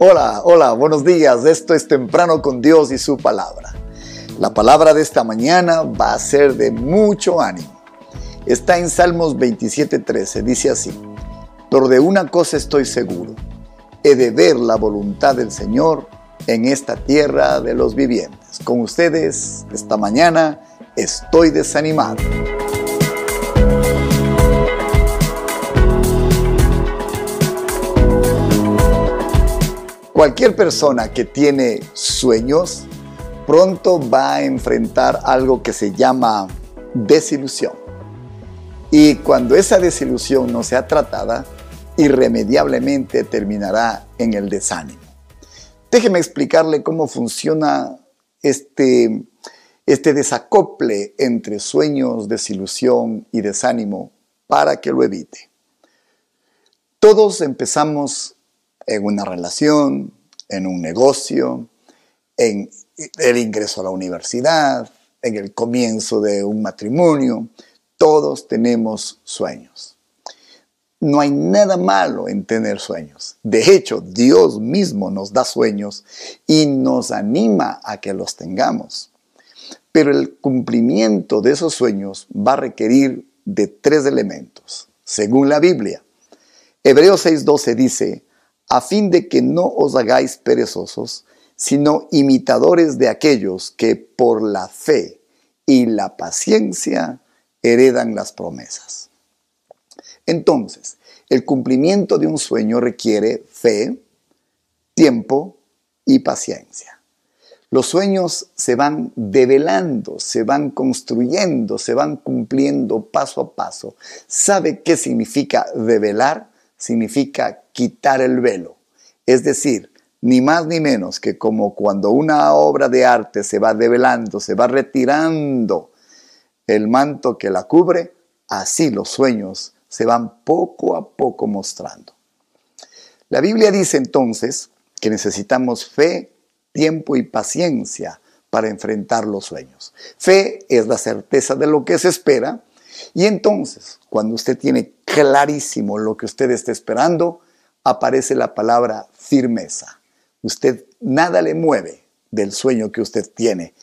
Hola, hola, buenos días. Esto es Temprano con Dios y su palabra. La palabra de esta mañana va a ser de mucho ánimo. Está en Salmos 27:13. Dice así, pero de una cosa estoy seguro, he de ver la voluntad del Señor en esta tierra de los vivientes. Con ustedes, esta mañana, estoy desanimado. Cualquier persona que tiene sueños pronto va a enfrentar algo que se llama desilusión. Y cuando esa desilusión no sea tratada, irremediablemente terminará en el desánimo. Déjeme explicarle cómo funciona este, este desacople entre sueños, desilusión y desánimo para que lo evite. Todos empezamos en una relación, en un negocio, en el ingreso a la universidad, en el comienzo de un matrimonio. Todos tenemos sueños. No hay nada malo en tener sueños. De hecho, Dios mismo nos da sueños y nos anima a que los tengamos. Pero el cumplimiento de esos sueños va a requerir de tres elementos, según la Biblia. Hebreos 6:12 dice, a fin de que no os hagáis perezosos, sino imitadores de aquellos que por la fe y la paciencia heredan las promesas. Entonces, el cumplimiento de un sueño requiere fe, tiempo y paciencia. Los sueños se van develando, se van construyendo, se van cumpliendo paso a paso. ¿Sabe qué significa develar? Significa quitar el velo. Es decir, ni más ni menos que como cuando una obra de arte se va develando, se va retirando el manto que la cubre, así los sueños se van poco a poco mostrando. La Biblia dice entonces que necesitamos fe, tiempo y paciencia para enfrentar los sueños. Fe es la certeza de lo que se espera y entonces cuando usted tiene clarísimo lo que usted está esperando, aparece la palabra firmeza. Usted nada le mueve del sueño que usted tiene.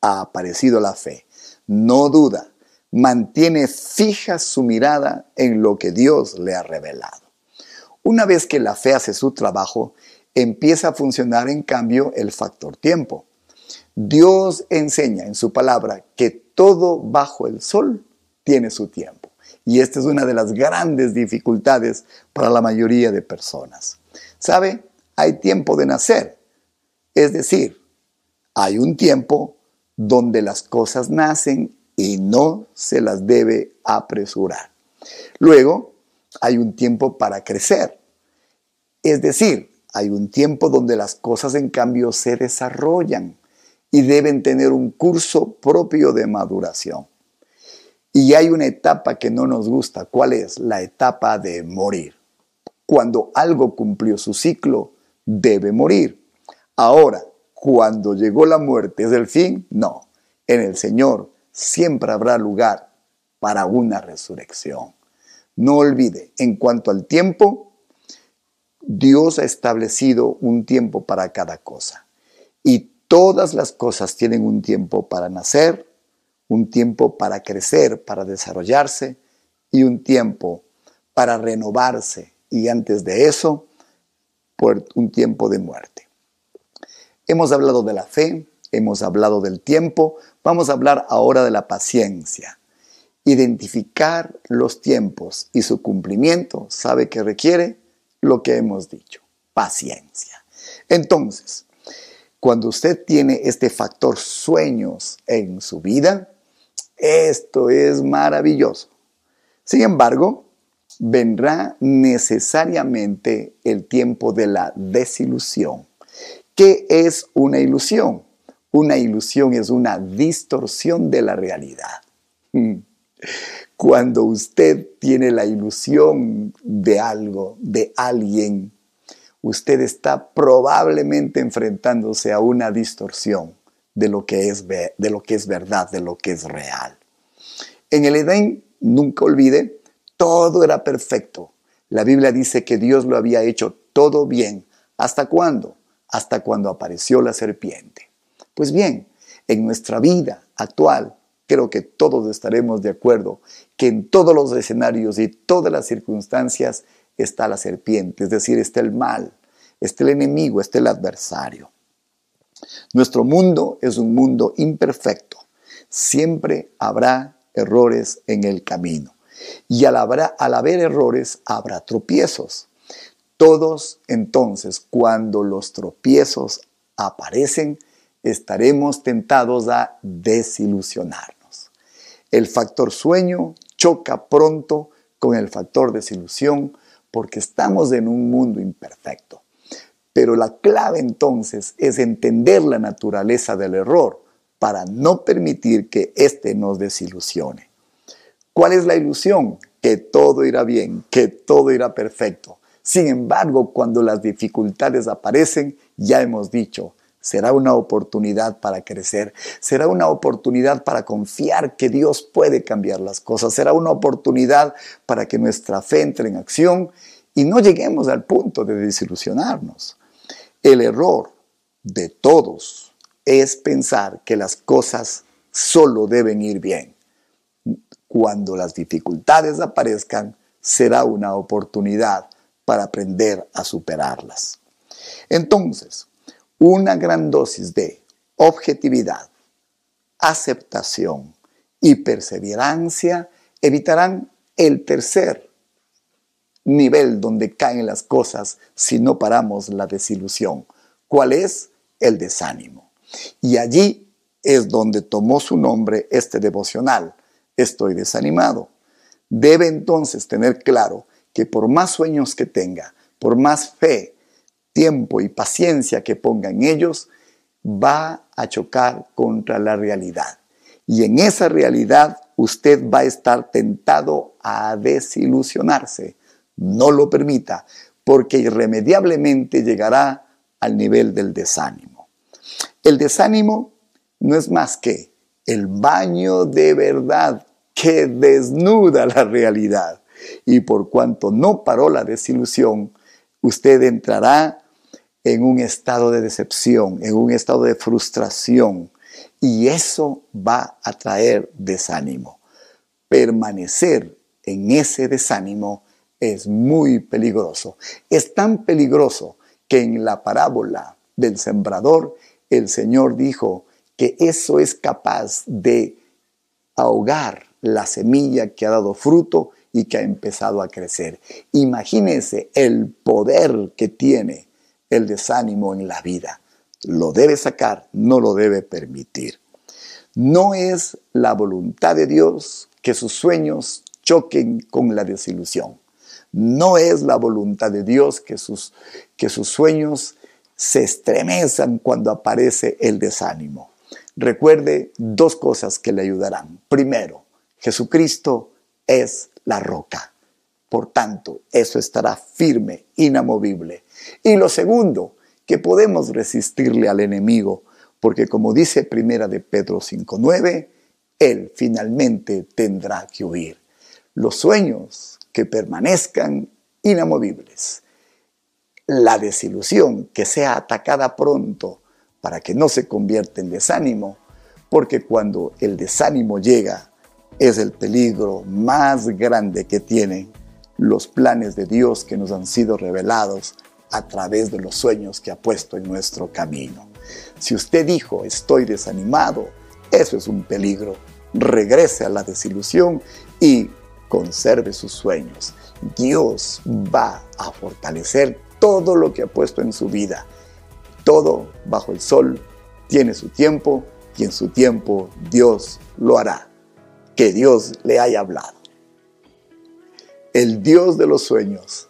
Ha aparecido la fe. No duda, mantiene fija su mirada en lo que Dios le ha revelado. Una vez que la fe hace su trabajo, empieza a funcionar en cambio el factor tiempo. Dios enseña en su palabra que todo bajo el sol tiene su tiempo. Y esta es una de las grandes dificultades para la mayoría de personas. ¿Sabe? Hay tiempo de nacer. Es decir, hay un tiempo donde las cosas nacen y no se las debe apresurar. Luego, hay un tiempo para crecer. Es decir, hay un tiempo donde las cosas en cambio se desarrollan y deben tener un curso propio de maduración. Y hay una etapa que no nos gusta. ¿Cuál es? La etapa de morir. Cuando algo cumplió su ciclo, debe morir. Ahora, cuando llegó la muerte, ¿es el fin? No. En el Señor siempre habrá lugar para una resurrección. No olvide, en cuanto al tiempo, Dios ha establecido un tiempo para cada cosa. Y todas las cosas tienen un tiempo para nacer, un tiempo para crecer, para desarrollarse y un tiempo para renovarse y antes de eso, por un tiempo de muerte. Hemos hablado de la fe, hemos hablado del tiempo, vamos a hablar ahora de la paciencia. Identificar los tiempos y su cumplimiento sabe que requiere lo que hemos dicho, paciencia. Entonces, cuando usted tiene este factor sueños en su vida, esto es maravilloso. Sin embargo, vendrá necesariamente el tiempo de la desilusión. ¿Qué es una ilusión? Una ilusión es una distorsión de la realidad. Cuando usted tiene la ilusión de algo, de alguien, usted está probablemente enfrentándose a una distorsión de lo que es, de lo que es verdad, de lo que es real. En el Edén, nunca olvide, todo era perfecto. La Biblia dice que Dios lo había hecho todo bien ¿Hasta cuándo? Hasta cuando apareció la serpiente. Pues bien, en nuestra vida actual, creo que todos estaremos de acuerdo que en todos los escenarios y todas las circunstancias está la serpiente, es decir, está el mal, está el enemigo, está el adversario. Nuestro mundo es un mundo imperfecto. Siempre habrá errores en el camino. Y al, haber errores, habrá tropiezos. Todos entonces, cuando los tropiezos aparecen, estaremos tentados a desilusionarnos. El factor sueño choca pronto con el factor desilusión porque estamos en un mundo imperfecto. Pero la clave entonces es entender la naturaleza del error para no permitir que éste nos desilusione. ¿Cuál es la ilusión? Que todo irá bien, que todo irá perfecto. Sin embargo, cuando las dificultades aparecen, ya hemos dicho, será una oportunidad para crecer, será una oportunidad para confiar que Dios puede cambiar las cosas, será una oportunidad para que nuestra fe entre en acción y no lleguemos al punto de desilusionarnos. El error de todos es pensar que las cosas solo deben ir bien. Cuando las dificultades aparezcan, será una oportunidad para aprender a superarlas. Entonces, una gran dosis de objetividad, aceptación y perseverancia evitarán el tercer nivel donde caen las cosas si no paramos la desilusión. ¿Cuál es? El desánimo. Y allí es donde tomó su nombre este devocional. Estoy desanimado. Debe entonces tener claro que por más sueños que tenga, por más fe, tiempo y paciencia que ponga en ellos, va a chocar contra la realidad. Y en esa realidad usted va a estar tentado a desilusionarse no lo permita, porque irremediablemente llegará al nivel del desánimo. El desánimo no es más que el baño de verdad que desnuda la realidad. Y por cuanto no paró la desilusión, usted entrará en un estado de decepción, en un estado de frustración. Y eso va a traer desánimo. Permanecer en ese desánimo es muy peligroso. Es tan peligroso que en la parábola del sembrador el Señor dijo que eso es capaz de ahogar la semilla que ha dado fruto y que ha empezado a crecer. Imagínese el poder que tiene el desánimo en la vida. Lo debe sacar, no lo debe permitir. No es la voluntad de Dios que sus sueños choquen con la desilusión. No es la voluntad de Dios que sus, que sus sueños se estremezan cuando aparece el desánimo. Recuerde dos cosas que le ayudarán. Primero, Jesucristo es la roca. Por tanto, eso estará firme, inamovible. Y lo segundo, que podemos resistirle al enemigo, porque como dice Primera de Pedro 5:9, él finalmente tendrá que huir. Los sueños que permanezcan inamovibles. La desilusión que sea atacada pronto para que no se convierta en desánimo, porque cuando el desánimo llega es el peligro más grande que tienen los planes de Dios que nos han sido revelados a través de los sueños que ha puesto en nuestro camino. Si usted dijo estoy desanimado, eso es un peligro. Regrese a la desilusión y conserve sus sueños. Dios va a fortalecer todo lo que ha puesto en su vida. Todo bajo el sol tiene su tiempo y en su tiempo Dios lo hará. Que Dios le haya hablado. El Dios de los sueños,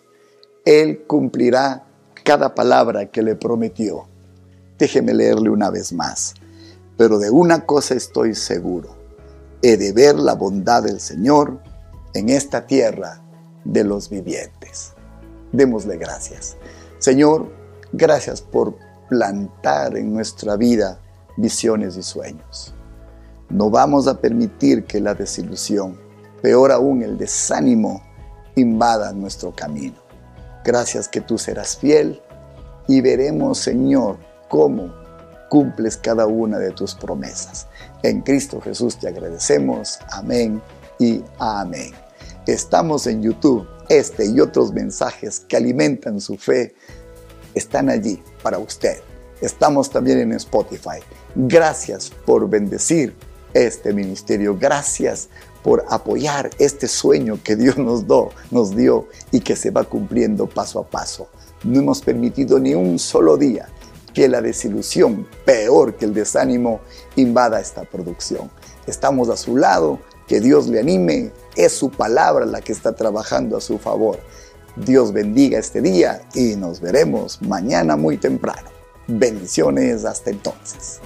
Él cumplirá cada palabra que le prometió. Déjeme leerle una vez más. Pero de una cosa estoy seguro. He de ver la bondad del Señor en esta tierra de los vivientes. Démosle gracias. Señor, gracias por plantar en nuestra vida visiones y sueños. No vamos a permitir que la desilusión, peor aún el desánimo, invada nuestro camino. Gracias que tú serás fiel y veremos, Señor, cómo cumples cada una de tus promesas. En Cristo Jesús te agradecemos. Amén y amén. Estamos en YouTube. Este y otros mensajes que alimentan su fe están allí para usted. Estamos también en Spotify. Gracias por bendecir este ministerio. Gracias por apoyar este sueño que Dios nos, dio, nos dio y que se va cumpliendo paso a paso. No hemos permitido ni un solo día que la desilusión, peor que el desánimo, invada esta producción. Estamos a su lado, que Dios le anime, es su palabra la que está trabajando a su favor. Dios bendiga este día y nos veremos mañana muy temprano. Bendiciones hasta entonces.